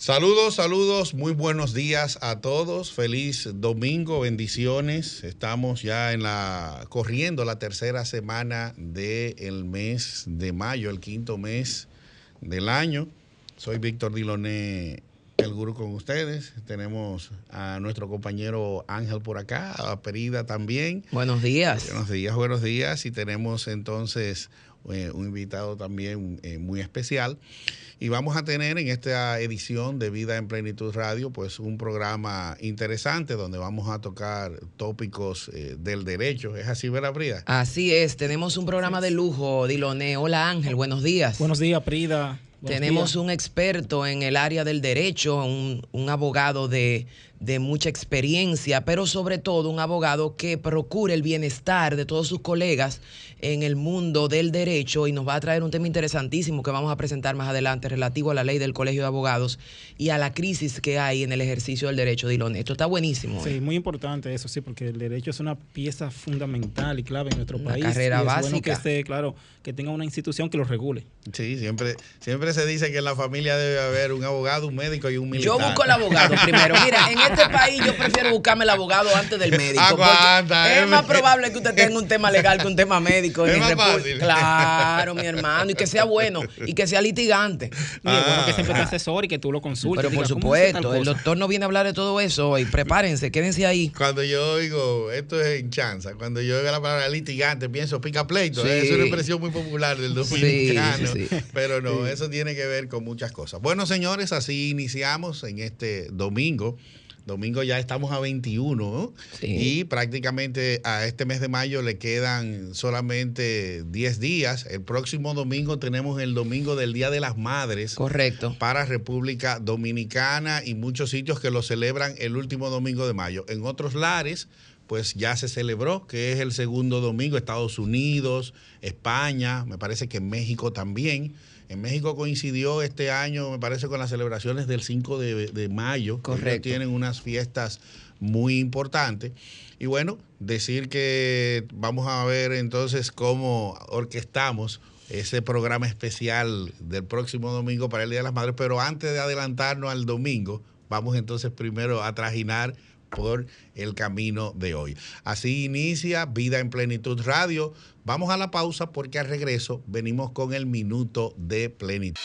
Saludos, saludos, muy buenos días a todos. Feliz domingo, bendiciones. Estamos ya en la corriendo la tercera semana del mes de mayo, el quinto mes del año. Soy Víctor Diloné, el gurú con ustedes. Tenemos a nuestro compañero Ángel por acá, a Perida también. Buenos días. Buenos días, buenos días. Y tenemos entonces eh, un invitado también eh, muy especial. Y vamos a tener en esta edición de Vida en Plenitud Radio, pues un programa interesante donde vamos a tocar tópicos eh, del derecho. ¿Es así, Vera Prida? Así es, tenemos un programa de lujo, Diloné. Hola Ángel, buenos días. Buenos días, Prida. Tenemos un experto en el área del derecho, un, un abogado de, de, mucha experiencia, pero sobre todo un abogado que procure el bienestar de todos sus colegas en el mundo del derecho y nos va a traer un tema interesantísimo que vamos a presentar más adelante relativo a la ley del Colegio de Abogados y a la crisis que hay en el ejercicio del derecho, Dilon. Esto está buenísimo. Sí, ¿eh? muy importante eso, sí, porque el derecho es una pieza fundamental y clave en nuestro una país. carrera y es básica. Bueno que esté, claro, que tenga una institución que lo regule. Sí, siempre, siempre se dice que en la familia debe haber un abogado, un médico y un militar. Yo busco el abogado primero. Mira, en este país yo prefiero buscarme el abogado antes del médico. Aguanta, es es más probable que usted tenga un tema legal que un tema médico. en Es mi más fácil. Claro, mi hermano. Y que sea bueno. Y que sea litigante. Y es bueno que siempre te Ah. asesore y que tú lo consultes. Pero por diga, ¿cómo se hace tal supuesto, el doctor no viene a hablar de todo eso hoy. Prepárense, quédense ahí. Cuando yo oigo, esto es en chanza, cuando yo oigo la palabra litigante, pienso pica pleito. Sí. ¿eh? Es una expresión muy popular del dominicano. sí, sí. Pero no, eso tiene que ver con muchas cosas. Bueno, señores, así iniciamos en este domingo. Domingo ya estamos a 21 ¿no? Sí. y prácticamente a este mes de mayo le quedan solamente 10 días. El próximo domingo tenemos el domingo del Día de las Madres Correcto. para República Dominicana y muchos sitios que lo celebran el último domingo de mayo. En otros lares, pues ya se celebró, que es el segundo domingo, Estados Unidos, España, me parece que México también. En México coincidió este año, me parece, con las celebraciones del 5 de, de mayo. Ellos Correcto. tienen unas fiestas muy importantes. Y bueno, decir que vamos a ver entonces cómo orquestamos ese programa especial del próximo domingo para el Día de las Madres. Pero antes de adelantarnos al domingo, vamos entonces primero a trajinar por el camino de hoy. Así inicia Vida en Plenitud Radio. Vamos a la pausa porque al regreso venimos con el minuto de plenitud.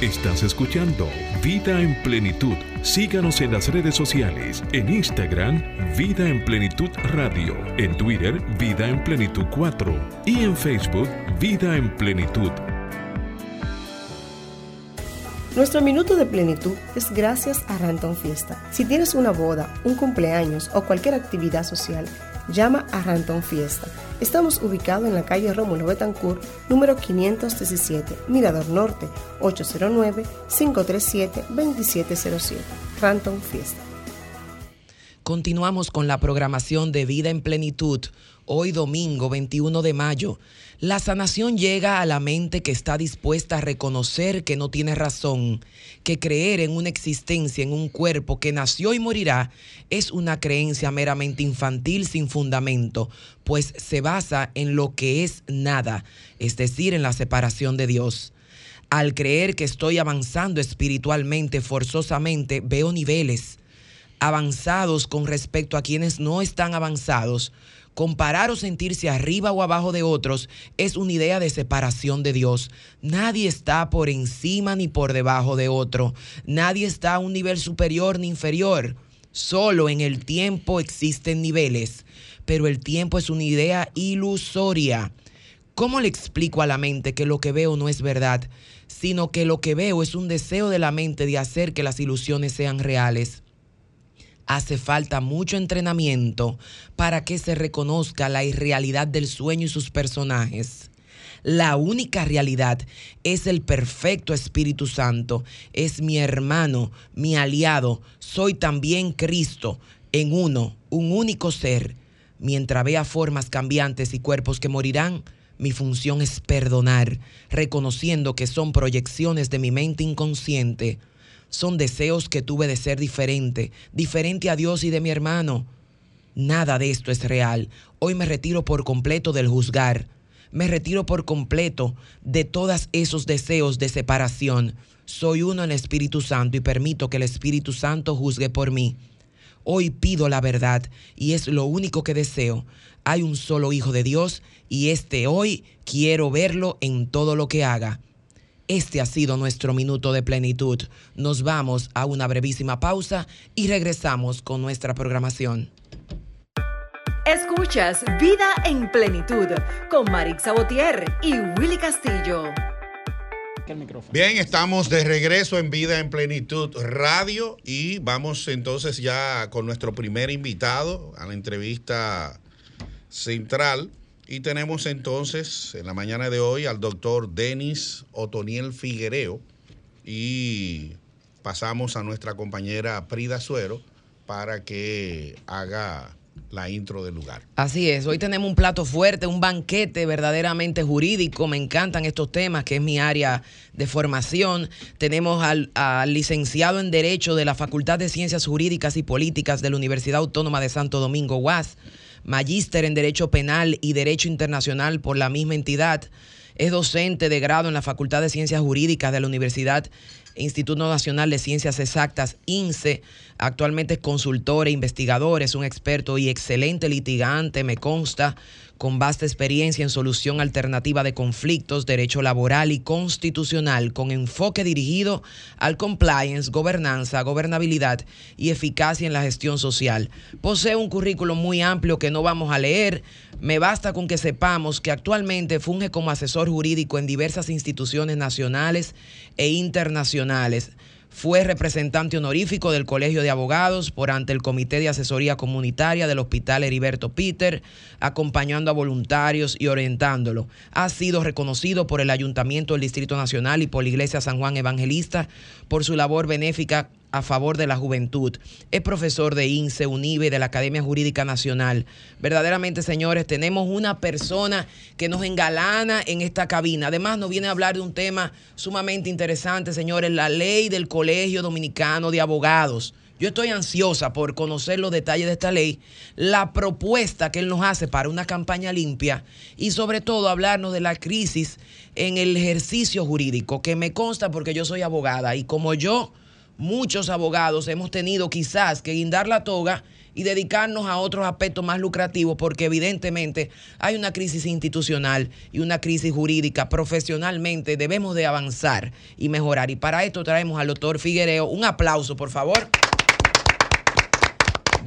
Estás escuchando Vida en Plenitud. Síganos en las redes sociales. En Instagram, Vida en Plenitud Radio. En Twitter, Vida en Plenitud 4. Y en Facebook, Vida en Plenitud. Nuestro minuto de plenitud es gracias a Ranton Fiesta. Si tienes una boda, un cumpleaños o cualquier actividad social, llama a Ranton Fiesta. Estamos ubicados en la calle Rómulo Betancourt, número 517, Mirador Norte, 809-537-2707. Ranton Fiesta. Continuamos con la programación de Vida en Plenitud. Hoy domingo 21 de mayo, la sanación llega a la mente que está dispuesta a reconocer que no tiene razón, que creer en una existencia en un cuerpo que nació y morirá es una creencia meramente infantil sin fundamento, pues se basa en lo que es nada, es decir, en la separación de Dios. Al creer que estoy avanzando espiritualmente forzosamente, veo niveles avanzados con respecto a quienes no están avanzados, comparar o sentirse arriba o abajo de otros es una idea de separación de Dios. Nadie está por encima ni por debajo de otro. Nadie está a un nivel superior ni inferior. Solo en el tiempo existen niveles, pero el tiempo es una idea ilusoria. ¿Cómo le explico a la mente que lo que veo no es verdad, sino que lo que veo es un deseo de la mente de hacer que las ilusiones sean reales? Hace falta mucho entrenamiento para que se reconozca la irrealidad del sueño y sus personajes. La única realidad es el perfecto Espíritu Santo, es mi hermano, mi aliado, soy también Cristo, en uno, un único ser. Mientras vea formas cambiantes y cuerpos que morirán, Mi función es perdonar, reconociendo que son proyecciones de mi mente inconsciente. Son deseos que tuve de ser diferente, diferente a Dios y de mi hermano. Nada de esto es real. Hoy me retiro por completo del juzgar. Me retiro por completo de todos esos deseos de separación. Soy uno en el Espíritu Santo y permito que el Espíritu Santo juzgue por mí. Hoy pido la verdad y es lo único que deseo. Hay un solo Hijo de Dios y este hoy quiero verlo en todo lo que haga. Este ha sido nuestro minuto de plenitud. Nos vamos a una brevísima pausa y regresamos con nuestra programación. Escuchas Vida en Plenitud con Marix Sabotier y Willy Castillo. Bien, estamos de regreso en Vida en Plenitud Radio y vamos entonces ya con nuestro primer invitado a la entrevista central. Y tenemos entonces en la mañana de hoy al doctor Denis Otoniel Figuereo y pasamos a nuestra compañera Prida Suero para que haga la intro del lugar. Así es, hoy tenemos un plato fuerte, un banquete verdaderamente jurídico, me encantan estos temas, que es mi área de formación. Tenemos al, al, licenciado en Derecho de la Facultad de Ciencias Jurídicas y Políticas de la Universidad Autónoma de Santo Domingo, UAS, magíster en Derecho Penal y Derecho Internacional por la misma entidad. Es docente de grado en la Facultad de Ciencias Jurídicas de la Universidad Instituto Nacional de Ciencias Exactas, INSE. Actualmente es consultor e investigador, es un experto y excelente litigante, me consta, con vasta experiencia en solución alternativa de conflictos, derecho laboral y constitucional, con enfoque dirigido al compliance, gobernanza, gobernabilidad y eficacia en la gestión social. Posee un currículum muy amplio que no vamos a leer. Me basta con que sepamos que actualmente funge como asesor jurídico en diversas instituciones nacionales e internacionales. Fue representante honorífico del Colegio de Abogados por ante el Comité de Asesoría Comunitaria del Hospital Heriberto Peter, acompañando a voluntarios y orientándolo. Ha sido reconocido por el Ayuntamiento del Distrito Nacional y por la Iglesia San Juan Evangelista por su labor benéfica a favor de la juventud. Es profesor de INSE, UNIBE, de la Academia Jurídica Nacional. Verdaderamente, señores, tenemos una persona que nos engalana en esta cabina. Además, nos viene a hablar de un tema sumamente interesante, señores, la ley del Colegio Dominicano de Abogados. Yo estoy ansiosa por conocer los detalles de esta ley, la propuesta que él nos hace para una campaña limpia y sobre todo hablarnos de la crisis en el ejercicio jurídico, que me consta porque yo soy abogada y como yo muchos abogados hemos tenido quizás que guindar la toga y dedicarnos a otros aspectos más lucrativos porque evidentemente hay una crisis institucional y una crisis jurídica. Profesionalmente debemos de avanzar y mejorar. Y para esto traemos al doctor Figuereo. Un aplauso, por favor.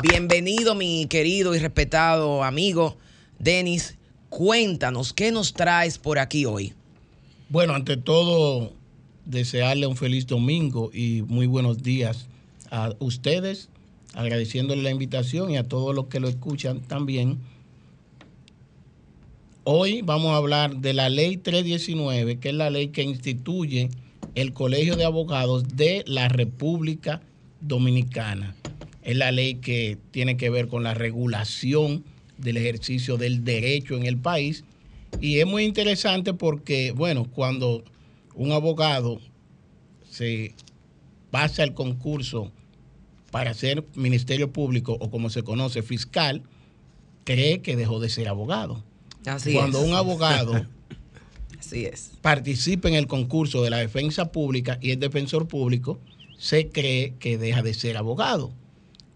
Bienvenido, mi querido y respetado amigo Denis. Cuéntanos, ¿qué nos traes por aquí hoy? Bueno, ante todo, desearle un feliz domingo y muy buenos días a ustedes, agradeciéndole la invitación y a todos los que lo escuchan también. Hoy vamos a hablar de la ley 319, que es la ley que instituye el Colegio de Abogados de la República Dominicana. Es la ley que tiene que ver con la regulación del ejercicio del derecho en el país. Y es muy interesante porque, bueno, cuando un abogado se pasa el concurso para ser ministerio público o como se conoce fiscal, cree que dejó de ser abogado. Así Cuando es. un abogado Así es. participa en el concurso de la defensa pública y es defensor público, se cree que deja de ser abogado.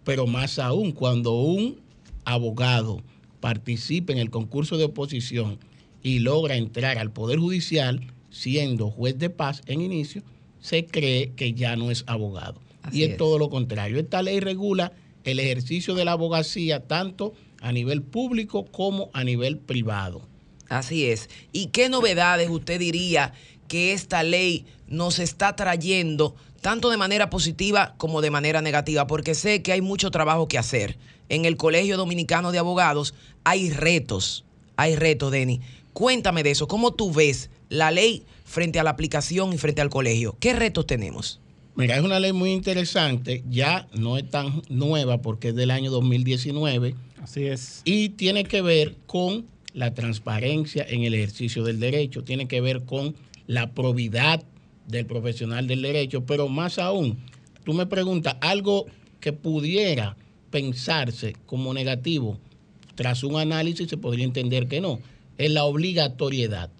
Pero más aún, cuando un abogado participa en el concurso de oposición y logra entrar al Poder Judicial, siendo juez de paz en inicio, se cree que ya no es abogado. Así y es, es. todo lo contrario. Esta ley regula el ejercicio de la abogacía tanto a nivel público como a nivel privado. Así es. ¿Y qué novedades usted diría que esta ley nos está trayendo, tanto de manera positiva como de manera negativa? Porque sé que hay mucho trabajo que hacer. En el Colegio Dominicano de Abogados hay retos, hay retos, Denny. Cuéntame de eso. ¿Cómo tú ves la ley frente a la aplicación y frente al colegio? ¿Qué retos tenemos? Mira, es una ley muy interesante, ya no es tan nueva porque es del año 2019 Así es. y tiene que ver con la transparencia en el ejercicio del derecho, tiene que ver con la probidad del profesional del derecho, pero más aún, tú me preguntas algo que pudiera pensarse como negativo, tras un análisis se podría entender que no, es la obligatoriedad.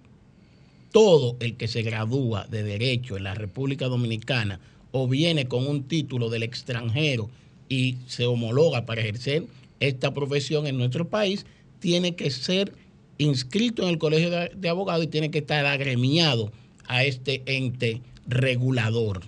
Todo el que se gradúa de derecho en la República Dominicana o viene con un título del extranjero y se homologa para ejercer esta profesión en nuestro país, tiene que ser inscrito en el Colegio de, Abogados y tiene que estar agremiado a este ente regulador.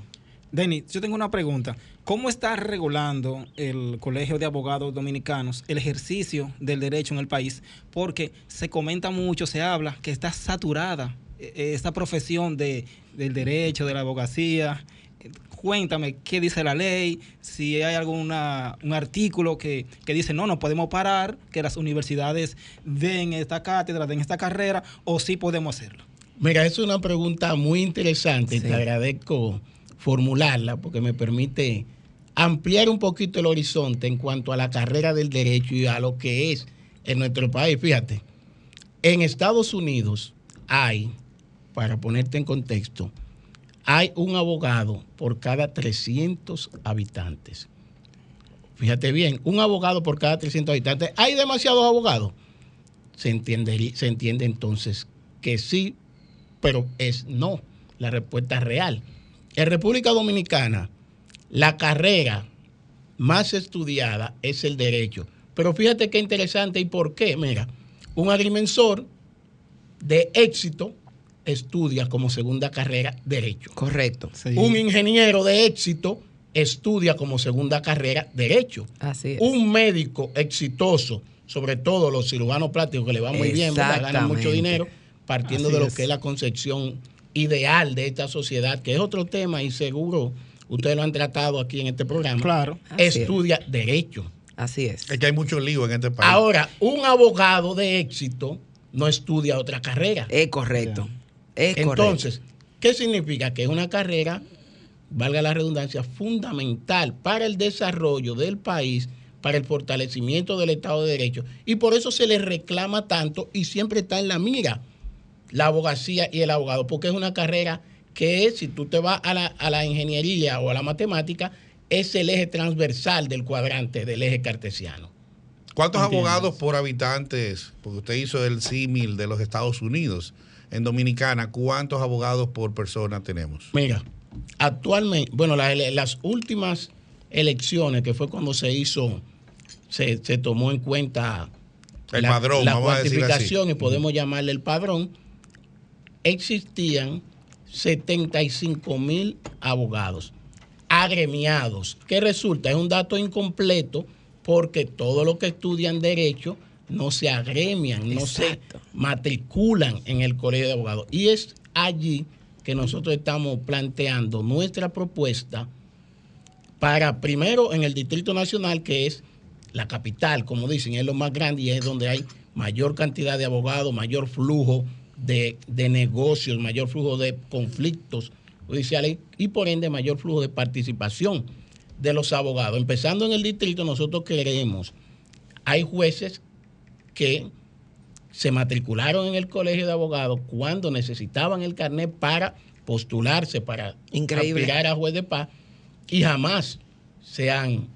Denis, yo tengo una pregunta. ¿Cómo está regulando el Colegio de Abogados Dominicanos el ejercicio del derecho en el país? Porque se comenta mucho, se habla que está saturada esta profesión de, del derecho, de la abogacía. Cuéntame qué dice la ley, si hay algún un artículo que, que, dice no, no podemos parar, que las universidades den esta cátedra, den esta carrera, o sí podemos hacerlo. Mira, es una pregunta muy interesante y te agradezco formularla porque me permite ampliar un poquito el horizonte en cuanto a la carrera del derecho y a lo que es en nuestro país. Fíjate, en Estados Unidos hay, para ponerte en contexto, hay un abogado por cada 300 habitantes. Fíjate bien, un abogado por cada 300 habitantes. ¿Hay demasiados abogados? Se entiende, se entiende entonces que sí, pero es no. La respuesta es real. En República Dominicana, la carrera más estudiada es el derecho. Pero fíjate qué interesante y por qué. Mira, un agrimensor de éxito estudia como segunda carrera derecho. Correcto. Sí. Un ingeniero de éxito estudia como segunda carrera derecho. Así es. Un médico exitoso, sobre todo los cirujanos plásticos que le va muy bien, ¿verdad? ganan mucho dinero, partiendo Así de lo es. que es la concepción ideal de esta sociedad, que es otro tema y seguro ustedes lo han tratado aquí en este programa. Claro. Estudia es. derecho. Así es. Es que hay mucho lío en este país. Ahora, un abogado de éxito no estudia otra carrera. Es correcto. Es Entonces, correcto. ¿qué significa? Que es una carrera, valga la redundancia, fundamental para el desarrollo del país, para el fortalecimiento del Estado de Derecho. Y por eso se le reclama tanto y siempre está en la mira la abogacía y el abogado, porque es una carrera que si tú te vas a la, a la ingeniería o a la matemática, es el eje transversal del cuadrante, del eje cartesiano. ¿Cuántos ¿Entiendes? abogados por habitantes? Porque usted hizo el símil de los Estados Unidos. En Dominicana, ¿cuántos abogados por persona tenemos? Mira, actualmente, bueno, las, las últimas elecciones, que fue cuando se hizo, se, se tomó en cuenta el la, padrón, la cuantificación y podemos llamarle el padrón, existían 75 mil abogados agremiados. ¿Qué resulta? Es un dato incompleto porque todos los que estudian derecho no se agremian, Exacto. no se matriculan en el colegio de abogados. Y es allí que nosotros estamos planteando nuestra propuesta para, primero, en el Distrito Nacional, que es la capital, como dicen, es lo más grande y es donde hay mayor cantidad de abogados, mayor flujo de, de negocios, mayor flujo de conflictos judiciales y por ende mayor flujo de participación de los abogados. Empezando en el distrito, nosotros queremos, hay jueces que se matricularon en el colegio de abogados cuando necesitaban el carnet para postularse, para Increíble. aspirar a juez de paz y jamás se han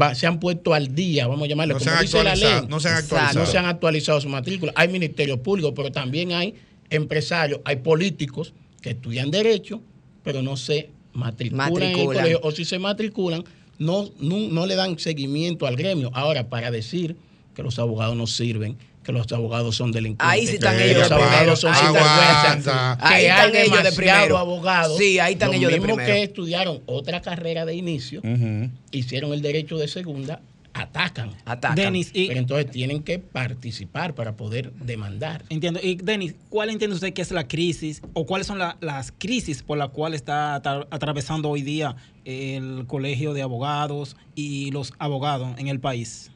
Va, se han puesto al día, vamos a llamarle, no como se dice la ley. No se han actualizado. No se han actualizado su matrícula. Hay ministerios públicos, pero también hay empresarios, hay políticos que estudian derecho, pero no se matriculan, matriculan. en el colegio, o si se matriculan, no, no, no, le dan seguimiento al gremio. Ahora, para decir que los abogados no sirven, que los abogados son delincuentes. Ahí sí están que ellos. Los abogados son sinvergüenza. Que ahí están ellos de primero. abogados. Sí, ahí están los ellos de mismos primero. que estudiaron otra carrera de inicio, uh -huh. hicieron el derecho de segunda, atacan. Atacan. Denis, y, Pero entonces tienen que participar para poder demandar. Entiendo. Y Denis, ¿cuál entiende usted que es la crisis o cuáles son la, las crisis por las cuales está atravesando hoy día el colegio de abogados y los abogados en el país?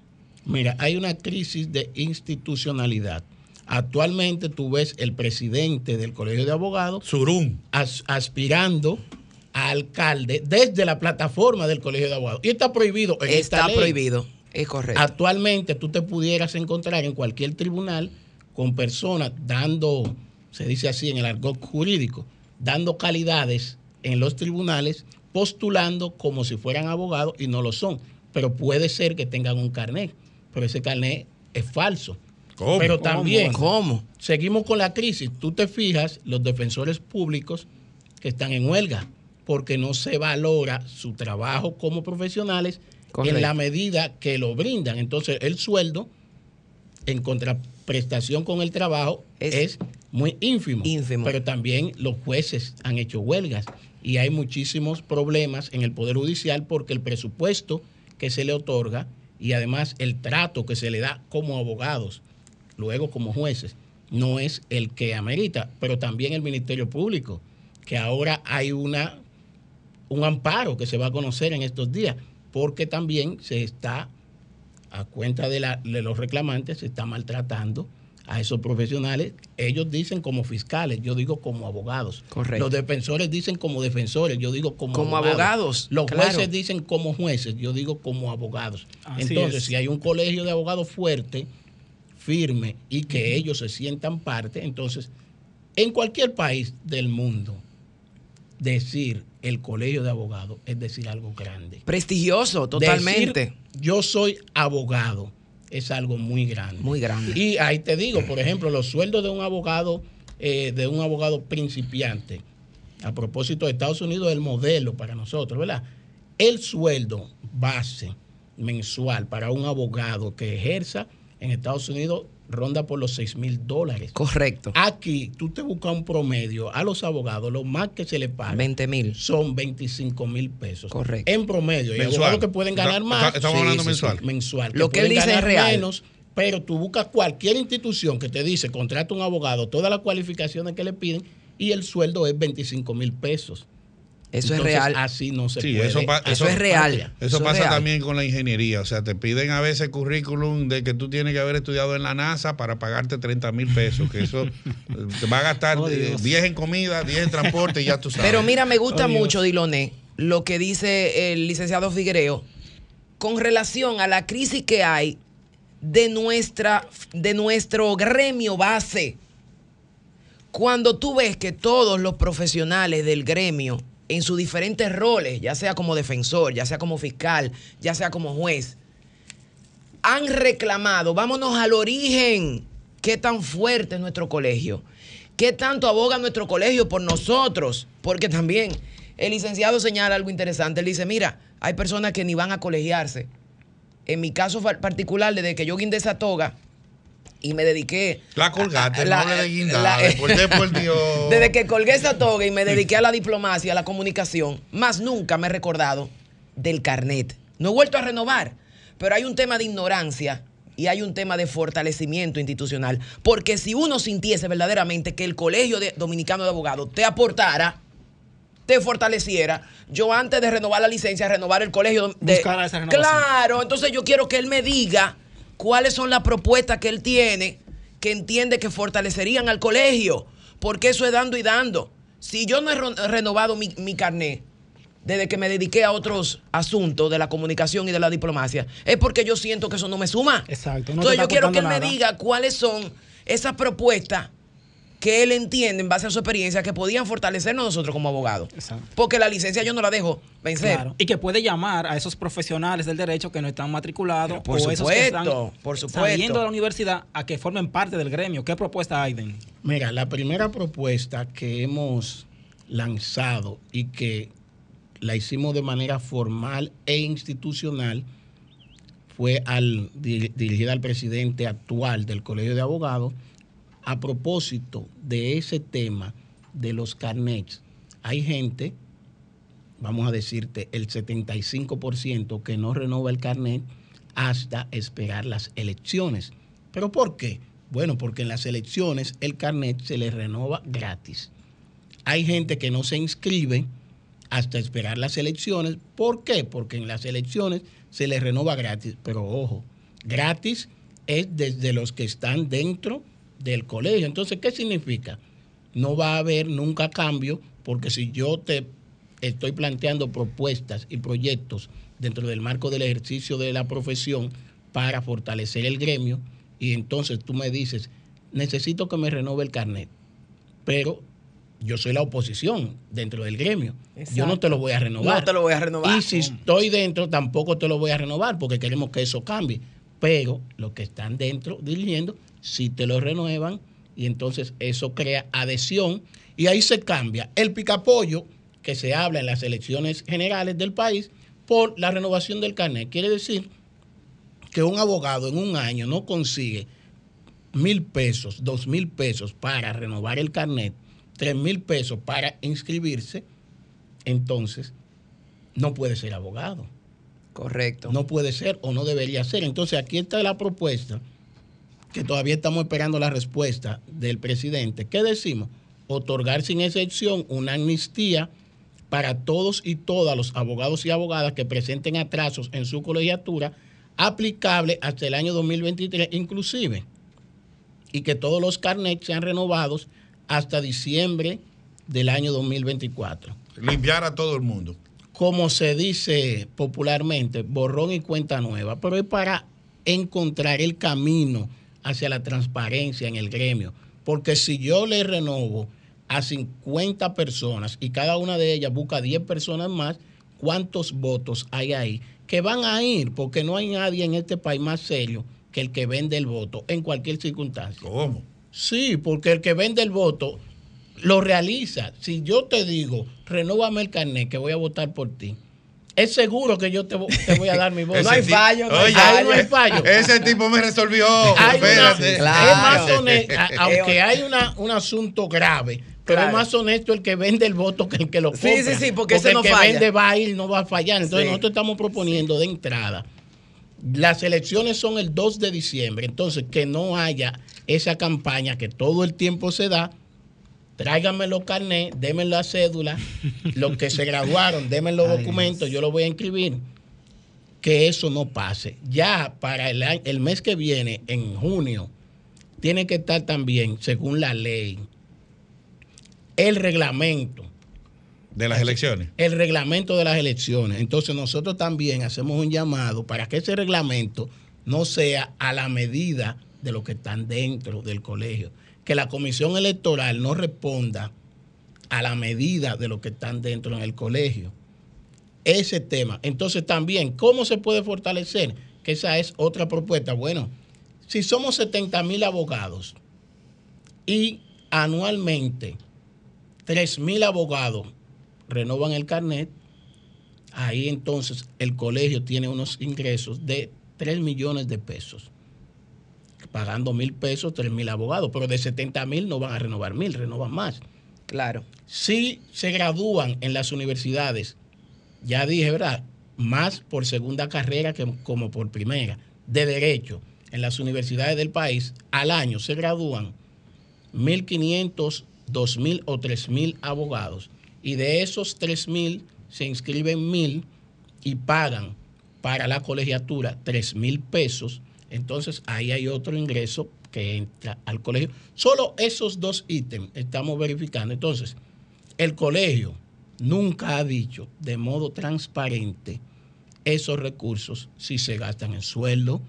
Mira, hay una crisis de institucionalidad. Actualmente tú ves el presidente del Colegio de Abogados, Surum, as, aspirando a alcalde desde la plataforma del Colegio de Abogados. Y está prohibido. En está esta ley. prohibido. Es correcto. Actualmente tú te pudieras encontrar en cualquier tribunal con personas dando, se dice así en el argot jurídico, dando calidades en los tribunales, postulando como si fueran abogados y no lo son. Pero puede ser que tengan un carnet, pero ese carnet es falso. ¿Cómo? Pero también, ¿Cómo? seguimos con la crisis. Tú te fijas, los defensores públicos que están en huelga, porque no se valora su trabajo como profesionales Correcto. en la medida que lo brindan. Entonces, el sueldo, en contraprestación con el trabajo, Es es, muy ínfimo. ínfimo. Pero también los jueces han hecho huelgas y hay muchísimos problemas en el Poder Judicial porque el presupuesto que se le otorga y además el trato que se le da como abogados, luego como jueces, no es el que amerita, pero también el Ministerio Público, que ahora hay una un amparo que se va a conocer en estos días, porque también se está, a cuenta de, la- de los reclamantes, se está maltratando a esos profesionales. Ellos dicen como fiscales, yo digo como abogados. Correcto. Los defensores dicen como defensores, yo digo como, Como abogados, Los claro. jueces dicen como jueces, yo digo como abogados. Así Entonces, es. si hay un colegio de abogados fuerte, firme y que ellos se sientan parte, entonces, en cualquier país del mundo, decir el colegio de abogados es decir algo grande. Prestigioso, totalmente. Decir, yo soy abogado es algo muy grande. Muy grande. Y ahí te digo, por ejemplo, los sueldos de un abogado, eh, de un abogado principiante, a propósito de Estados Unidos, el modelo para nosotros, ¿verdad? El sueldo base mensual para un abogado que ejerza en Estados Unidos ronda por los 6 mil dólares. Correcto. Aquí tú te buscas un promedio a los abogados, lo más que se les paga 20 mil. son 25 mil pesos. Correcto. En promedio. Y Mensual. abogados que pueden ganar más. estamos hablando mensual. Mensual. Lo que él pueden dice es real. Menos, pero tú buscas cualquier institución que te dice, contrata un abogado, todas las cualificaciones que le piden, y el sueldo es 25 mil pesos. Eso es real. Así no se Sí, puede. eso pa- Eso eso- es real. Eso, es pasa real. también con la ingeniería. O sea, te piden a veces currículum de que tú tienes que haber estudiado en la NASA para pagarte 30 mil pesos. Que eso eh, te va a gastar Oh, eh, Dios. 10 en comida, 10 en transporte y ya tú sabes. Pero mira, me gusta Oh, mucho, Diloné, lo que dice el licenciado Figuereo con relación a la crisis que hay de, nuestra, de nuestro gremio base. Cuando tú ves que todos los profesionales del gremio, en sus diferentes roles, ya sea como defensor, ya sea como fiscal, ya sea como juez, han reclamado, vámonos al origen, qué tan fuerte es nuestro colegio, qué tanto aboga nuestro colegio por nosotros, porque también el licenciado señala algo interesante, él dice, mira, hay personas que ni van a colegiarse. En mi caso particular, desde que yo guindé esa toga y me dediqué... La colgate, a- a- no la- hable de guindar. la- por Dios, por Dios. Desde que colgué esa toga y me dediqué a la diplomacia, a la comunicación, más nunca me he recordado del carnet. No he vuelto a renovar, pero hay un tema de ignorancia y hay un tema de fortalecimiento institucional. Porque si uno sintiese verdaderamente que el Colegio de- Dominicano de Abogados te aportara, te fortaleciera, yo antes de renovar la licencia, renovar el colegio de... Buscar esa renovación. Claro, entonces yo quiero que él me diga cuáles son las propuestas que él tiene que entiende que fortalecerían al colegio, porque eso es dando y dando. Si yo no he renovado mi, mi carnet desde que me dediqué a otros asuntos de la comunicación y de la diplomacia, es porque yo siento que eso no me suma. Exacto, no Entonces yo quiero que él me diga cuáles son esas propuestas que él entiende en base a su experiencia que podían fortalecernos nosotros como abogados. Exacto. Porque la licencia yo no la dejo vencer. Claro. Y que puede llamar a esos profesionales del derecho que no están matriculados por o esos que están supuesto, por supuesto. saliendo de la universidad a que formen parte del gremio. ¿Qué propuesta hay, Den? Mira, la primera propuesta que hemos lanzado y que la hicimos de manera formal e institucional fue al, di- dirigida al presidente actual del Colegio de Abogados a propósito de ese tema de los carnets. Hay gente, vamos a decirte, el 75% que no renova el carnet hasta esperar las elecciones. ¿Pero por qué? Bueno, porque en las elecciones el carnet se le renova gratis. Hay gente que no se inscribe hasta esperar las elecciones. ¿Por qué? Porque en las elecciones se les renova gratis. Pero ojo, gratis es desde los que están dentro del colegio. Entonces, ¿qué significa? No va a haber nunca cambio porque si yo te estoy planteando propuestas y proyectos dentro del marco del ejercicio de la profesión, para fortalecer el gremio y entonces tú me dices, necesito que me renove el carnet, pero yo soy la oposición dentro del gremio. Yo no te lo voy a renovar. No te lo voy a renovar. Y si estoy dentro, tampoco te lo voy a renovar porque queremos que eso cambie. Pero los que están dentro dirigiendo, sí te lo renuevan y entonces eso crea adhesión y ahí se cambia el picapollo que se habla en las elecciones generales del país por la renovación del carnet. Quiere decir que un abogado en un año no consigue mil pesos, dos mil pesos para renovar el carnet, tres mil pesos para inscribirse, entonces no puede ser abogado. Correcto. No puede ser o no debería ser. Entonces aquí está la propuesta, que todavía estamos esperando la respuesta del presidente. ¿Qué decimos? Otorgar sin excepción una amnistía para todos y todas los abogados y abogadas que presenten atrasos en su colegiatura, aplicable hasta el año 2023 inclusive, y que todos los carnets sean renovados hasta diciembre del año 2024. Limpiar a todo el mundo. Como se dice popularmente, borrón y cuenta nueva, pero es para encontrar el camino hacia la transparencia en el gremio. Porque si yo le renovo a 50 personas y cada una de ellas busca 10 personas más, ¿cuántos votos hay ahí? Que van a ir, porque no hay nadie en este país más serio que el que vende el voto en cualquier circunstancia. ¿Cómo? Sí, porque el que vende el voto lo realiza. Si yo te digo, renóvame el carnet que voy a votar por ti, es seguro que yo te, vo- te voy a dar mi voto. No hay Ese fallo, no hay Oye, Ahí no hay fallo. Ese tipo me resolvió. Hay una- Espérate. Claro. Es más honesto, aunque hay una, un asunto grave, pero Claro. es más honesto el que vende el voto que el que lo Sí, compra. sí, sí, porque ese no el que falla. vende va a ir, no va a fallar. Entonces Sí. nosotros estamos proponiendo de entrada, las elecciones son el 2 de diciembre, entonces que no haya esa campaña que todo el tiempo se da. Tráiganme los carnets, denme la cédula, los que se graduaron, denme los documentos, yo los voy a inscribir que eso no pase. Ya para el, año- el mes que viene, en junio, tiene que estar también, según la ley, el reglamento, De las elecciones. el reglamento de las elecciones. Entonces nosotros también hacemos un llamado para que ese reglamento no sea a la medida de lo que están dentro del colegio. Que la comisión electoral no responda a la medida de lo que están dentro en el colegio. Ese tema. Entonces también, ¿cómo se puede fortalecer? Que esa es otra propuesta. Bueno, si somos 70 mil abogados y anualmente 3 mil abogados renovan el carnet, ahí entonces el colegio tiene unos ingresos de 3 millones de pesos. Pagando mil pesos, 3 mil abogados, pero de 70 mil no van a renovar mil, renovan más. Claro. Si se gradúan en las universidades, ya dije, ¿verdad? Más por segunda carrera que como por primera, de derecho, en las universidades del país, al año se gradúan 1.500, 2.000 o 3.000 abogados. Y de esos 3.000 se inscriben 1.000 y pagan para la colegiatura 3.000 pesos. Entonces ahí hay otro ingreso que entra al colegio. Solo esos dos ítems estamos verificando. Entonces, el colegio nunca ha dicho de modo transparente esos recursos si se gastan en sueldo,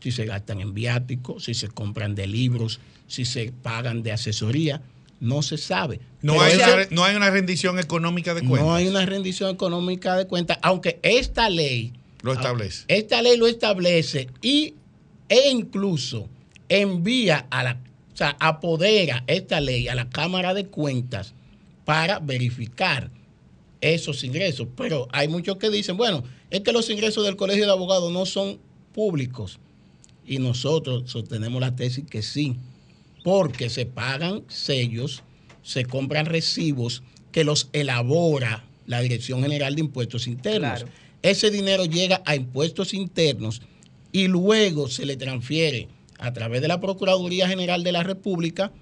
si se gastan en viáticos, si se compran de libros, si se pagan de asesoría. No se sabe. No hay, no hay una rendición económica de cuentas. no hay una rendición económica de cuentas, aunque esta ley Lo establece. Esta ley lo establece y e incluso envía a la, o sea, apodera esta ley a la Cámara de Cuentas para verificar esos ingresos. Pero hay muchos que dicen, bueno, es que los ingresos del Colegio de Abogados no son públicos. Y nosotros sostenemos la tesis que sí, porque se pagan sellos, se compran recibos que los elabora la Dirección General de Impuestos Internos. Claro. Ese dinero llega a impuestos internos y luego se le transfiere a través de la Procuraduría General de la República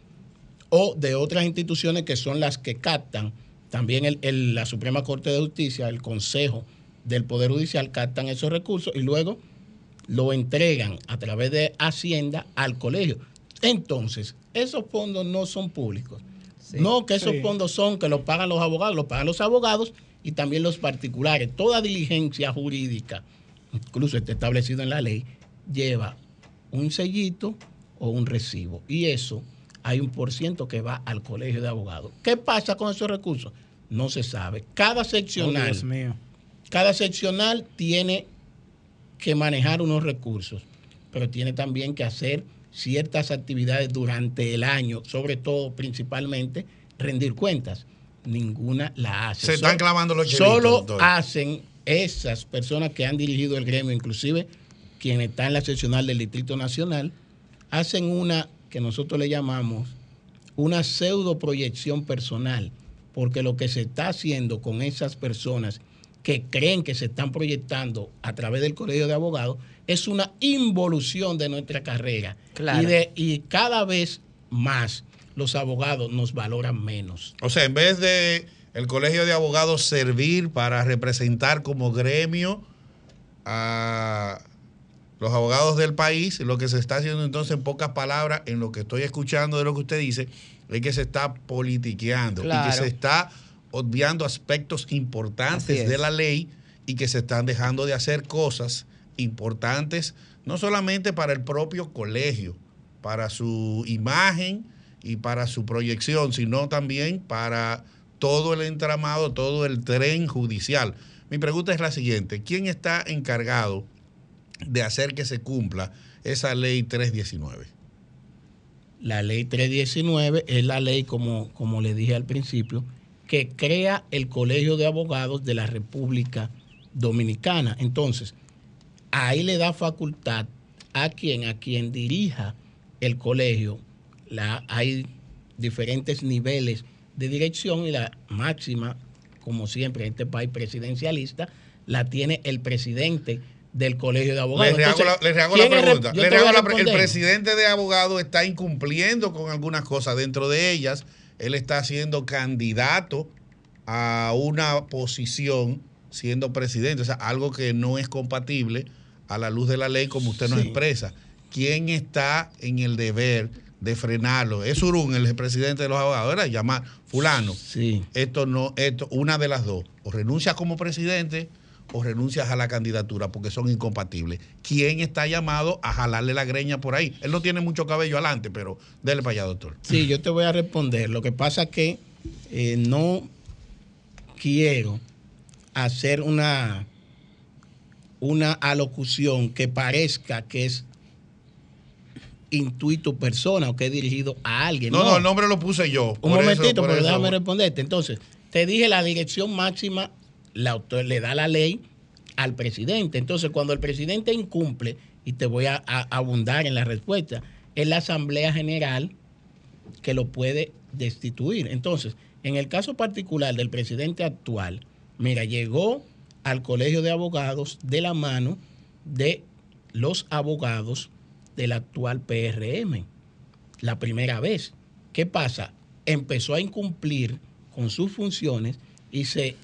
o de otras instituciones que son las que captan, también el- el- la Suprema Corte de Justicia, el Consejo del Poder Judicial captan esos recursos y luego lo entregan a través de Hacienda al colegio. Entonces, esos fondos no son públicos. no que esos Sí. fondos son que los pagan los abogados, los pagan los abogados y también los particulares. Toda diligencia jurídica, incluso está establecido en la ley, lleva un sellito o un recibo. Y eso hay un por ciento que va al colegio de abogados. ¿Qué pasa con esos recursos? No se sabe. Cada seccional, Oh, Dios mío. cada seccional tiene que manejar unos recursos, pero tiene también que hacer ciertas actividades durante el año, sobre todo, principalmente, rendir cuentas. Ninguna la hace. Se están clavando los chelitos, Solo doctor. hacen esas personas que han dirigido el gremio, inclusive quien está en la seccional del Distrito Nacional, hacen una que nosotros le llamamos una pseudo proyección personal, porque lo que se está haciendo con esas personas que creen que se están proyectando a través del colegio de abogados es una involución de nuestra carrera. Claro. Y, de, y cada vez más los abogados nos valoran menos. O sea, en vez de el colegio de abogados servir para representar como gremio a los abogados del país, lo que se está haciendo entonces en pocas palabras, en lo que estoy escuchando de lo que usted dice, es que se está politiqueando y que se está obviando aspectos importantes de la ley y que se están dejando de hacer cosas importantes, no solamente para el propio colegio, para su imagen y para su proyección, sino también para todo el entramado, todo el tren judicial. Mi pregunta es la siguiente, ¿quién está encargado de hacer que se cumpla esa ley 319? La ley 319 es la ley, como, como le dije al principio, que crea el Colegio de Abogados de la República Dominicana. Entonces, ahí le da facultad a quien, a quien dirija el colegio. Hay diferentes niveles de dirección y la máxima, como siempre en este país presidencialista, la tiene el presidente del Colegio de Abogados. Le rehago la, Entonces, le rehago la ¿quién es re- pregunta. Le rehago la pre- el presidente de abogados está incumpliendo con algunas cosas. Dentro de ellas, él está siendo candidato a una posición siendo presidente. O sea, algo que no es compatible a la luz de la ley como usted nos Sí. expresa. ¿Quién está en el deber de frenarlo? Es Urún, el presidente de los abogados, ¿verdad? Llamar fulano. Sí. Esto no, esto, una de las dos. O renuncias como presidente o renuncias a la candidatura porque son incompatibles. ¿Quién está llamado a jalarle la greña por ahí? Él no tiene mucho cabello adelante, pero dele para allá, doctor. Sí, yo te voy a responder. Lo que pasa es que eh, no quiero hacer una, una alocución que parezca que es intuito persona o que he dirigido a alguien. No, no, el nombre lo puse yo. Un momentito, pero déjame responderte. Entonces, te dije la dirección máxima la autor- le da la ley al presidente. Entonces, cuando el presidente incumple, y te voy a, a abundar en la respuesta, es la Asamblea General que lo puede destituir. Entonces, en el caso particular del presidente actual, mira, llegó al Colegio de Abogados de la mano de los abogados del actual PRM la primera vez. ¿Qué pasa? Empezó a incumplir con sus funciones y se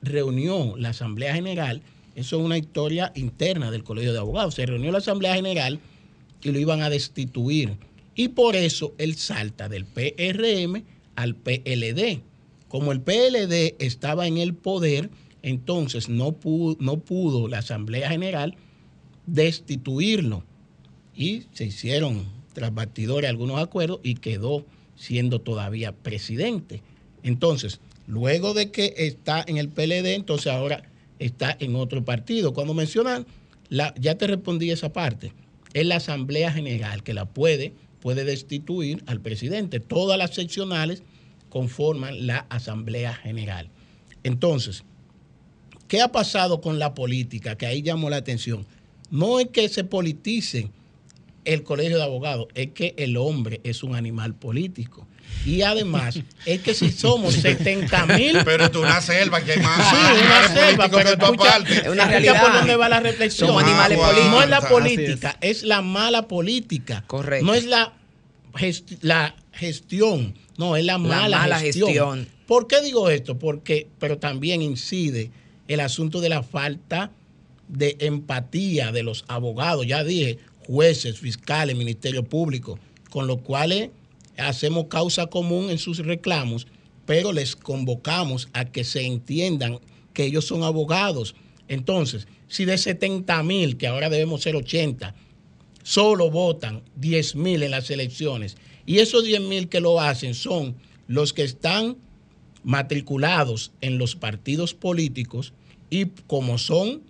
reunió la Asamblea General. Eso es una historia interna del Colegio de Abogados. Se reunió la Asamblea General y lo iban a destituir. Y por eso él salta del PRM al PLD. Como el PLD estaba en el poder, entonces no pudo, no pudo la Asamblea General destituirlo y se hicieron tras bastidores algunos acuerdos y quedó siendo todavía presidente. Entonces, luego de que está en el PLD, entonces ahora está en otro partido. Cuando mencionan, la, ya te respondí esa parte, es la Asamblea General que la puede, puede destituir al presidente. Todas las seccionales conforman la Asamblea General. Entonces, ¿qué ha pasado con la política? Que ahí llamó la atención. No es que se politice el colegio de abogados, es que el hombre es un animal político. Y además, es que si somos 70 mil. Pero es una selva que hay más. Sí, una selva, pero escucha. Es una realidad. por dónde va la reflexión. Somos animales Ah, políticos. No es la política, es. la mala política. Correcto. No es la, gest- la gestión, no, es la mala, mala gestión. gestión. ¿Por qué digo esto? Porque, pero también incide el asunto de la falta de empatía de los abogados, ya dije, jueces, fiscales, ministerio público, con los cuales hacemos causa común en sus reclamos, pero les convocamos a que se entiendan que ellos son abogados. Entonces, si de 70 mil, que ahora debemos ser 80, solo votan 10 mil en las elecciones. Y esos 10 mil que lo hacen son los que están matriculados en los partidos políticos y como son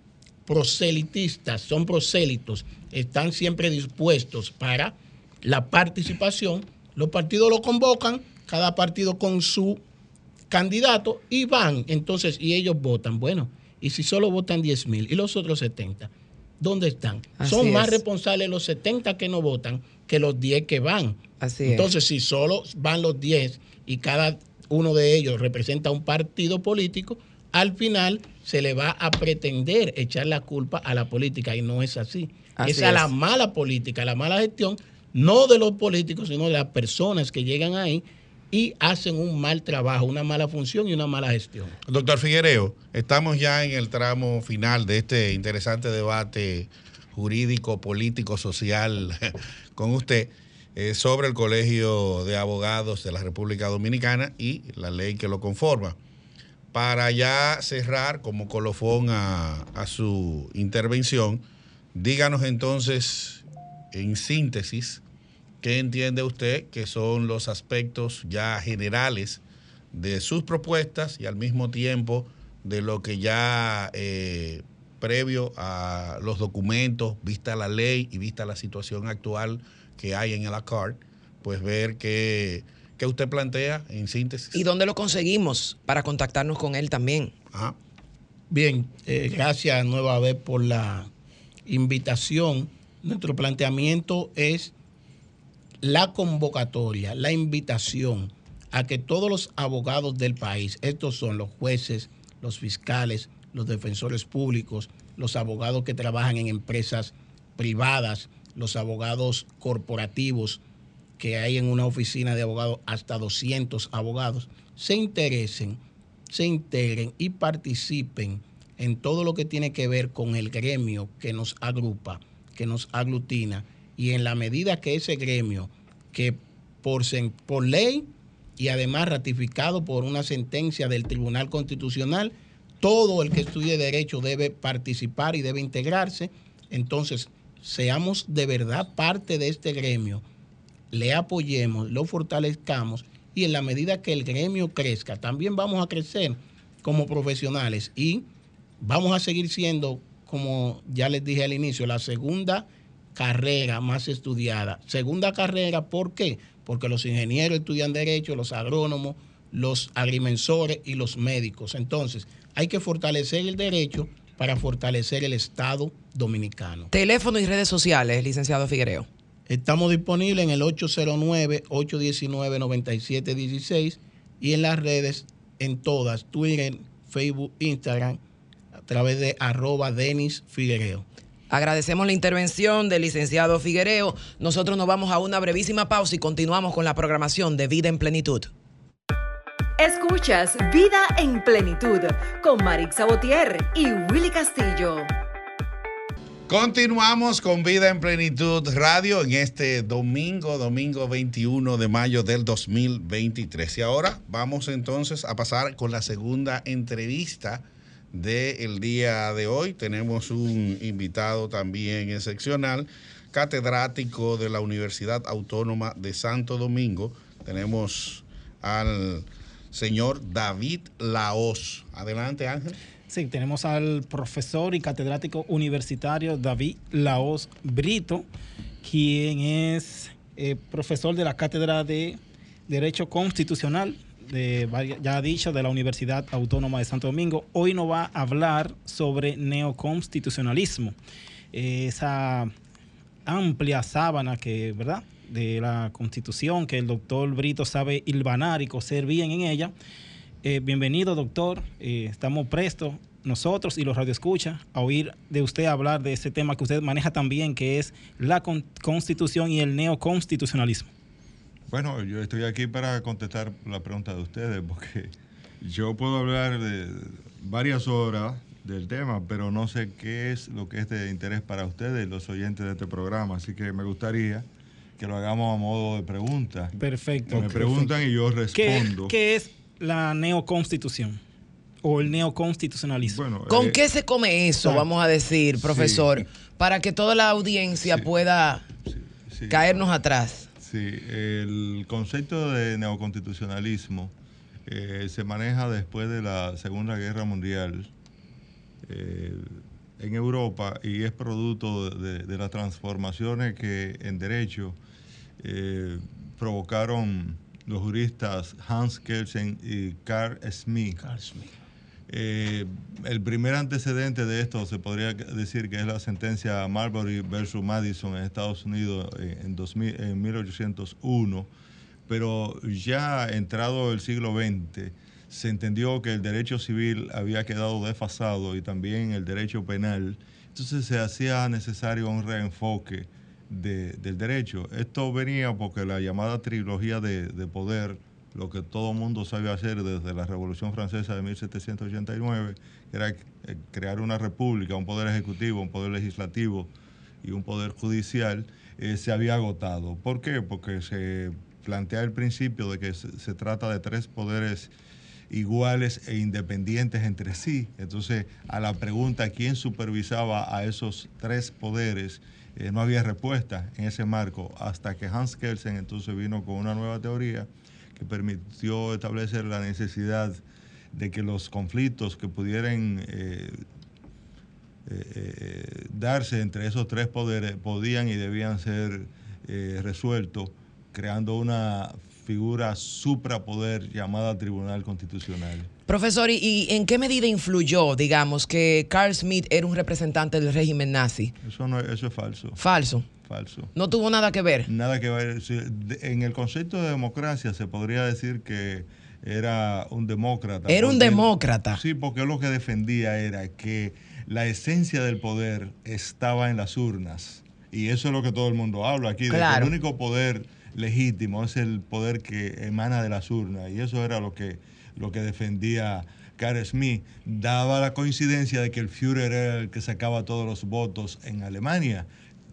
proselitistas, son prosélitos, están siempre dispuestos para la participación, los partidos lo convocan, cada partido con su candidato y van, entonces, y ellos votan. Bueno, y si solo votan 10 mil y los otros 70, ¿dónde están? Son más responsables los 70 que no votan que los 10 que van. Así entonces, si solo van los 10 y cada uno de ellos representa un partido político, al final se le va a pretender echar la culpa a la política y no es así. Es a la mala política, la mala gestión, no de los políticos, sino de las personas que llegan ahí y hacen un mal trabajo, una mala función y una mala gestión. Doctor Figuereo, estamos ya en el tramo final de este interesante debate jurídico, político, social con usted. Eh, sobre el Colegio de Abogados de la República Dominicana y la ley que lo conforma. Para ya cerrar como colofón a, a su intervención, díganos entonces, en síntesis, qué entiende usted que son los aspectos ya generales de sus propuestas y al mismo tiempo de lo que ya eh, previo a los documentos, vista la ley y vista la situación actual, que hay en el ACARD, pues ver qué, usted plantea en síntesis. ¿Y dónde lo conseguimos para contactarnos con él también? Bien, eh, gracias nueva vez por la invitación. Nuestro planteamiento es la convocatoria, la invitación a que todos los abogados del país, estos son los jueces, los fiscales, los defensores públicos, los abogados que trabajan en empresas privadas, los abogados corporativos, que hay en una oficina de abogados hasta 200 abogados, se interesen, se integren y participen en todo lo que tiene que ver con el gremio que nos agrupa, que nos aglutina, y en la medida que ese gremio, que por, ley y además ratificado por una sentencia del Tribunal Constitucional, todo el que estudie derecho debe participar y debe integrarse, entonces seamos de verdad parte de este gremio, le apoyemos, lo fortalezcamos y en la medida que el gremio crezca, también vamos a crecer como profesionales y vamos a seguir siendo, como ya les dije al inicio, la segunda carrera más estudiada. Segunda carrera, ¿por qué? Porque los ingenieros estudian derecho, los agrónomos, los agrimensores y los médicos. Entonces, hay que fortalecer el derecho para fortalecer el Estado dominicano. Teléfono y redes sociales, licenciado Figuereo. Estamos disponibles en el 809-819-9716 y en las redes, en todas, Twitter, Facebook, Instagram, través de arroba Denis Figuereo. Agradecemos la intervención del licenciado Figuereo. Nosotros nos vamos a una brevísima pausa y continuamos con la programación de Vida en Plenitud. Escuchas Vida en Plenitud con Marix Sabotier y Willy Castillo. Continuamos con Vida en Plenitud Radio en este domingo, domingo 21 de mayo del 2023. Y ahora vamos entonces a pasar con la segunda entrevista del día de hoy. Tenemos un invitado también excepcional, catedrático de la Universidad Autónoma de Santo Domingo. Tenemos al señor David Laos. Adelante, Ángel. Sí, tenemos al profesor y catedrático universitario David Laos Brito, quien es eh, profesor de la Cátedra de Derecho Constitucional, de, ya dicho, de la Universidad Autónoma de Santo Domingo. Hoy nos va a hablar sobre neoconstitucionalismo, esa amplia sábana que, ¿verdad? de la Constitución, que el doctor Brito sabe hilvanar y coser bien en ella. Eh, bienvenido, doctor. Eh, estamos prestos nosotros y los radioescuchas a oír de usted hablar de ese tema que usted maneja también, que es la Constitución y el neoconstitucionalismo. Bueno, yo estoy aquí para contestar la pregunta de ustedes, porque yo puedo hablar de varias horas del tema, pero no sé qué es lo que es de interés para ustedes, los oyentes de este programa, así que me gustaría que lo hagamos a modo de pregunta. Perfecto. me preguntan y yo respondo. ¿Qué, es la neoconstitución? o el neoconstitucionalismo. ¿Con eh, qué se come eso, vamos a decir, profesor? para que toda la audiencia pueda Sí. caernos atrás. Sí, el concepto de neoconstitucionalismo eh, se maneja después de la Segunda Guerra Mundial eh, en Europa y es producto de, las transformaciones que en derecho eh, provocaron los juristas Hans Kelsen y Carl Smith. Eh, el primer antecedente de esto se podría decir que es la sentencia Marbury versus Madison en Estados Unidos eh, en, 2000 en 1801, pero ya entrado el siglo XX se entendió que el derecho civil había quedado desfasado y también el derecho penal, entonces se hacía necesario un reenfoque de- del derecho. Esto venía porque la llamada trilogía de poder, lo que todo mundo sabe hacer desde la Revolución Francesa de 1789, que era eh, crear una república, un poder ejecutivo, un poder legislativo y un poder judicial, eh, se había agotado. ¿Por qué? Porque se plantea el principio de que se, trata de tres poderes iguales e independientes entre sí. Entonces, a la pregunta quién supervisaba a esos tres poderes, eh, no había respuesta en ese marco, hasta que Hans Kelsen entonces vino con una nueva teoría que permitió establecer la necesidad de que los conflictos que pudieran eh, eh, eh, darse entre esos tres poderes podían y debían ser resueltos creando una figura suprapoder llamada Tribunal Constitucional. Profesor, ¿y- ¿y en qué medida influyó, digamos, que Carl Smith era un representante del régimen nazi? Eso, no, eso es falso. Falso. Falso. No tuvo nada que ver. Nada que ver. En el concepto de democracia se podría decir que era un demócrata. Era un demócrata. Sí, porque lo que defendía era que la esencia del poder estaba en las urnas. Y eso es lo que todo el mundo habla aquí. de que Claro. el único poder legítimo es el poder que emana de las urnas. Y eso era lo que, lo que defendía Carl Smith. Daba la coincidencia de que el Führer era el que sacaba todos los votos en Alemania.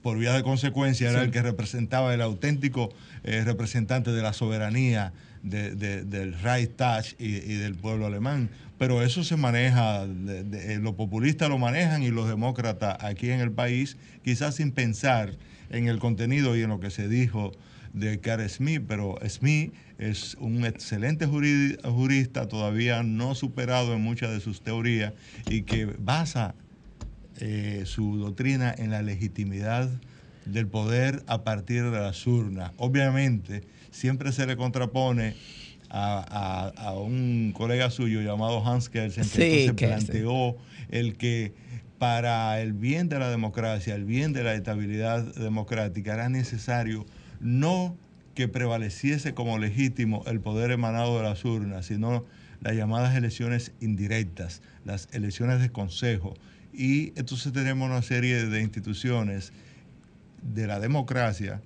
Por vía de consecuencia, era Sí. el que representaba el auténtico eh, representante de la soberanía de- de- del Reichstag y, y del pueblo alemán. Pero eso se maneja, de- eh, los populistas lo manejan y los demócratas aquí en el país, quizás sin pensar en el contenido y en lo que se dijo de Carl Smith, pero Smith es un excelente juri- jurista, todavía no superado en muchas de sus teorías y que basa eh, su doctrina en la legitimidad del poder a partir de las urnas. Obviamente, siempre se le contrapone a, a- a un colega suyo llamado Hans Kelsen, que Sí, entonces Kelsen. planteó el que para el bien de la democracia, el bien de la estabilidad democrática, era necesario no que prevaleciese como legítimo el poder emanado de las urnas, sino las llamadas elecciones indirectas, las elecciones de consejo. Y entonces tenemos una serie de instituciones de la democracia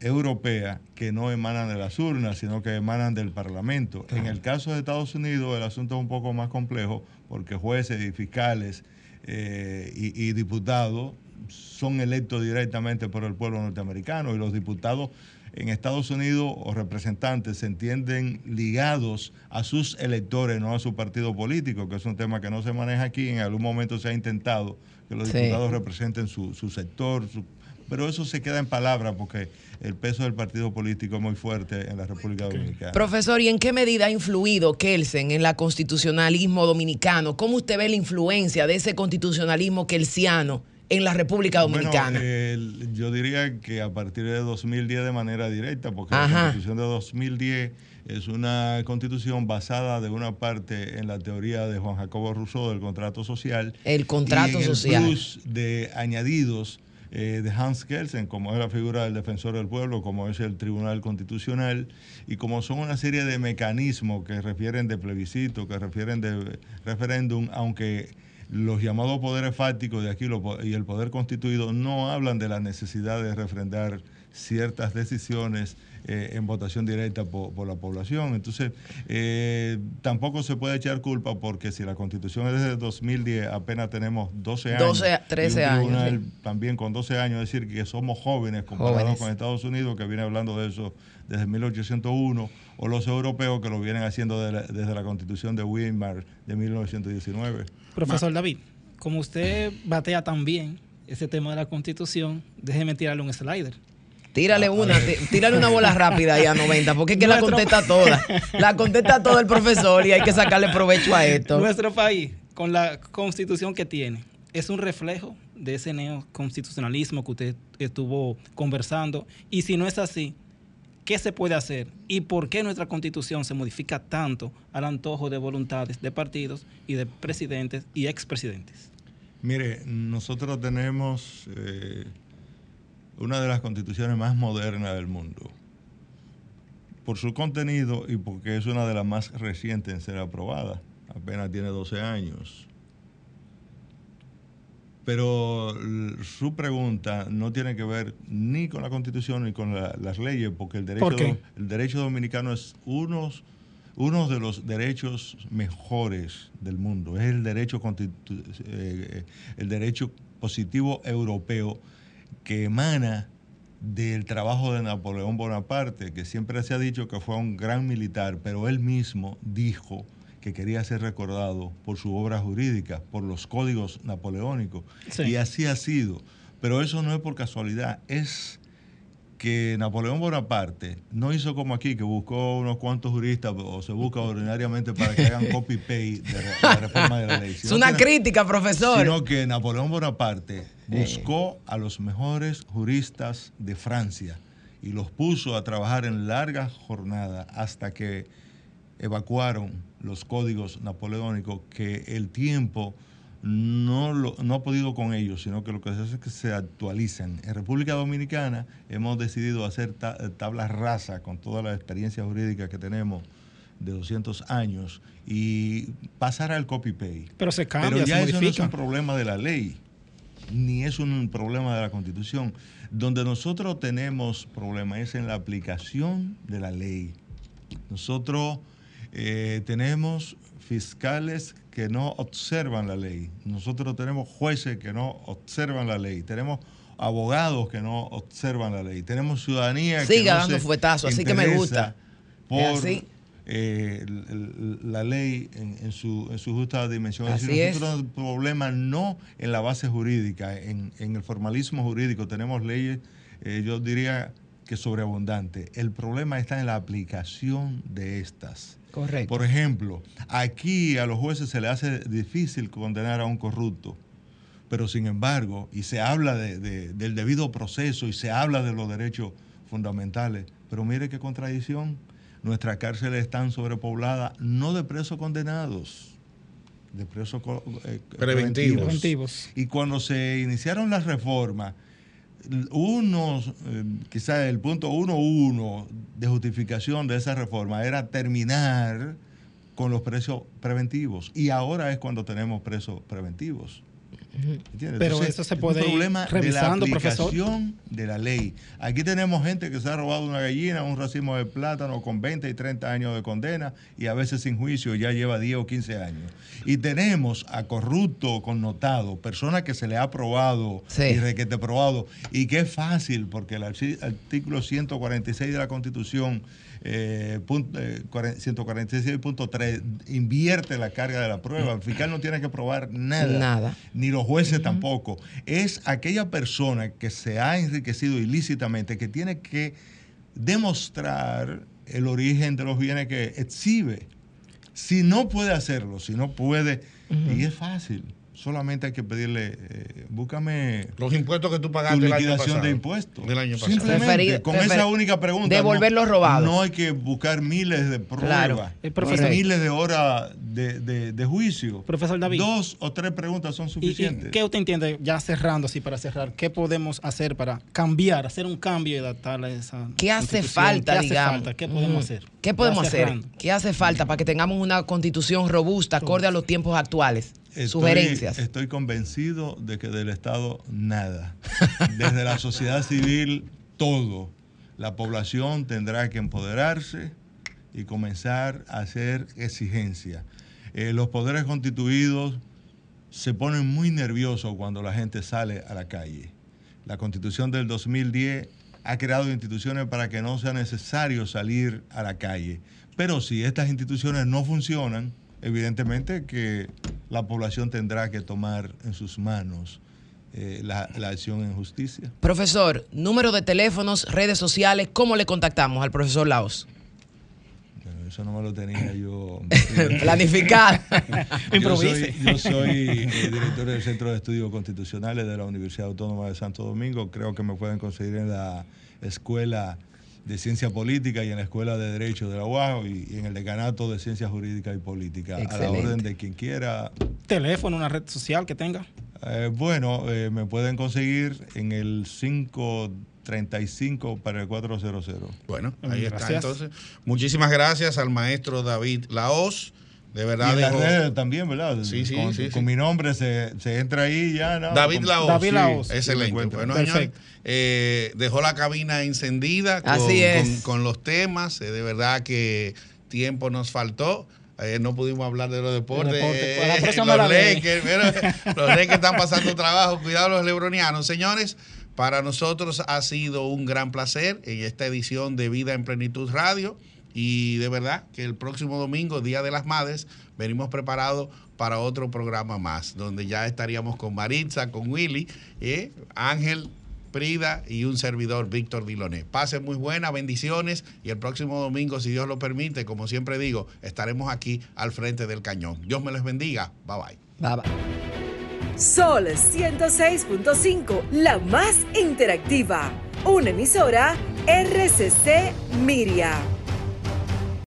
europea que no emanan de las urnas, sino que emanan del Parlamento. En el caso de Estados Unidos el asunto es un poco más complejo porque jueces y fiscales eh, y, y diputados son electos directamente por el pueblo norteamericano y los diputados en Estados Unidos o representantes se entienden ligados a sus electores, no a su partido político, que es un tema que no se maneja aquí. En algún momento se ha intentado que los Sí. diputados representen su, su sector, su- pero eso se queda en palabras porque el peso del partido político es muy fuerte en la República Dominicana. Profesor, ¿y en qué medida ha influido Kelsen en el constitucionalismo dominicano? ¿Cómo usted ve la influencia de ese constitucionalismo kelsiano en la República Dominicana? Bueno, eh, el- yo diría que a partir de 2010 de manera directa, porque la Ajá. constitución de 2010 es una constitución basada de una parte en la teoría de Juan Jacobo Rousseau del contrato social. El contrato y en el social. plus de añadidos eh, de Hans Kelsen, como es la figura del defensor del pueblo, como es el Tribunal Constitucional, y como son una serie de mecanismos que refieren de plebiscito, que refieren de referéndum, aunque los llamados poderes fácticos de aquí y el poder constituido no hablan de la necesidad de refrendar ciertas decisiones eh, en votación directa po- por, la población. Entonces, eh, tampoco se puede echar culpa porque si la constitución es desde 2010, apenas tenemos 12 años. 12, y un 13 años, sí. También con 12 años, es decir, que somos jóvenes comparados Jóvenes. con Estados Unidos, que viene hablando de eso desde 1801, o los europeos que lo vienen haciendo de la- desde la constitución de Weimar de 1919. Profesor David, como usted batea tan bien ese tema de la constitución, déjeme tirarle un slider. Tírale una, tírale una bola rápida ahí a 90, porque es que la contesta toda. La contesta todo el profesor y hay que sacarle provecho a esto. Nuestro país, con la constitución que tiene, es un reflejo de ese neoconstitucionalismo que usted estuvo conversando. Y si no es así, ¿qué se puede hacer? ¿Y por qué nuestra constitución se modifica tanto al antojo de voluntades de partidos y de presidentes y expresidentes? Mire, nosotros tenemos eh, una de las constituciones más modernas del mundo. Por su contenido y porque es una de las más recientes en ser aprobada. Apenas tiene 12 años. Pero su pregunta no tiene que ver ni con la constitución ni con las leyes, porque el derecho, el derecho dominicano es uno, uno de los derechos mejores del mundo. Es el derecho, eh, el derecho positivo europeo que emana del trabajo de Napoleón Bonaparte, que siempre se ha dicho que fue un gran militar, pero él mismo dijo que quería ser recordado por su obra jurídica, por los códigos napoleónicos. Y así ha sido. Pero eso no es por casualidad, es que Napoleón Bonaparte no hizo como aquí, que buscó unos cuantos juristas o se busca ordinariamente para que hagan copy-paste de la reforma de la ley. es una crítica, profesor. Sino que Napoleón Bonaparte buscó a los mejores juristas de Francia y los puso a trabajar en largas jornadas hasta que evacuaron los códigos napoleónicos que el tiempo no, no ha podido con ellos, sino que lo que se hace es que se actualizan. En República Dominicana hemos decidido hacer tablas rasa con toda la experiencia jurídica que tenemos de 200 años y pasar al copy-paste. Pero se cambia, Pero ya eso no es un problema de la ley, ni es un problema de la Constitución. Donde nosotros tenemos problemas es en la aplicación de la ley. Nosotros eh, tenemos fiscales que no observan la ley. Nosotros tenemos jueces que no observan la ley. Tenemos abogados que no observan la ley. Tenemos ciudadanía que no dando fuetazo, así que me gusta. Por eh, la ley en, su, justa dimensión. Así nosotros tenemos problema no en la base jurídica, en, el formalismo jurídico. Tenemos leyes, eh, yo diría que sobreabundantes. El problema está en la aplicación de estas. Correcto. Por ejemplo, aquí a los jueces se les hace difícil condenar a un corrupto, pero sin embargo, y se habla del debido proceso y se habla de los derechos fundamentales, pero mire qué contradicción, nuestras cárceles están sobrepobladas no de presos condenados, de presos eh, preventivos. Y cuando se iniciaron las reformas, uno, eh, quizás el punto uno uno de justificación de esa reforma era terminar con los precios preventivos. Y ahora es cuando tenemos presos preventivos. Pero eso se puede un problema de la aplicación de la ley. Aquí tenemos gente que se ha robado una gallina, un racimo de plátano con 20 y 30 años de condena y a veces sin juicio ya lleva 10 o 15 años. Y tenemos a corrupto connotado, personas que se le ha probado y requete probado. Y que es fácil porque el artículo 146 de la Constitución eh, 146.3 eh, invierte la carga de la prueba. El fiscal no tiene que probar nada. Nada. Ni los jueces tampoco. Es aquella persona que se ha enriquecido ilícitamente que tiene que demostrar el origen de los bienes que exhibe. Si no puede hacerlo, si no puede, y es fácil solamente hay que pedirle, eh, búscame los impuestos que tú pagaste tu liquidación de impuestos del año pasado. Simplemente con esa única pregunta. Devolver los robados. No hay que buscar miles de pruebas, miles de horas de, juicio. Profesor David. Dos o tres preguntas son suficientes. ¿Qué usted entiende, ya cerrando así para cerrar, qué podemos hacer para cambiar, hacer un cambio y adaptarla a esa ¿Qué hace falta, ¿Qué digamos? Falta? ¿Qué podemos hacer? ¿Qué podemos hacer? ¿Qué hace falta para que tengamos una constitución robusta, acorde a los tiempos actuales? Sugerencias. Estoy convencido de que del Estado nada. Desde la sociedad civil, todo. La población tendrá que empoderarse y comenzar a hacer exigencia. Eh, los poderes constituidos se ponen muy nerviosos cuando la gente sale a la calle. La constitución del 2010 ha creado instituciones para que no sea necesario salir a la calle. Pero si estas instituciones no funcionan, evidentemente que la población tendrá que tomar en sus manos eh, la, la acción en justicia. Profesor, número de teléfonos, redes sociales, ¿cómo le contactamos al profesor Laos? Bueno, eso no me lo tenía yo. Planificar. Yo soy, yo soy, eh, director del Centro de Estudios Constitucionales de la Universidad Autónoma de Santo Domingo. Creo que me pueden conseguir en la Escuela de Ciencia Política y en la Escuela de Derecho de la UAS y, y en el Decanato de Ciencias Jurídicas y Políticas. A la orden de quien quiera. Teléfono, una red social que tenga. Eh, bueno, eh, me pueden conseguir en el 535 para el 400. Bueno, ahí está. Gracias. Entonces, muchísimas gracias al maestro David Laos. De Y verdad, en las redes también, ¿verdad? Sí, sí, con, sí, con sí. mi nombre se, se entra ahí ya. ¿no? David Laos. David Laos. Excelente. Bueno, Perfecto. señores, eh, dejó la cabina encendida con, Así es. con- con los temas. eh, de verdad que tiempo nos faltó. Eh, no pudimos hablar de los deportes. Deporte. los la. Lakers, los Lakers están pasando trabajo. Cuidado los lebronianos. Señores, para nosotros ha sido un gran placer en esta edición de Vida en Plenitud Radio. Y de verdad que el próximo domingo, Día de las Madres, venimos preparados para otro programa más, donde ya estaríamos con Maritza, con Willy, eh, Ángel, Prida y un servidor, Víctor Diloné. Pasen muy buenas, bendiciones y el próximo domingo, si Dios lo permite, como siempre digo, estaremos aquí al frente del cañón. Dios me les bendiga. Bye bye. Bye, bye. Sol 106.5, la más interactiva. Una emisora RCC Miria.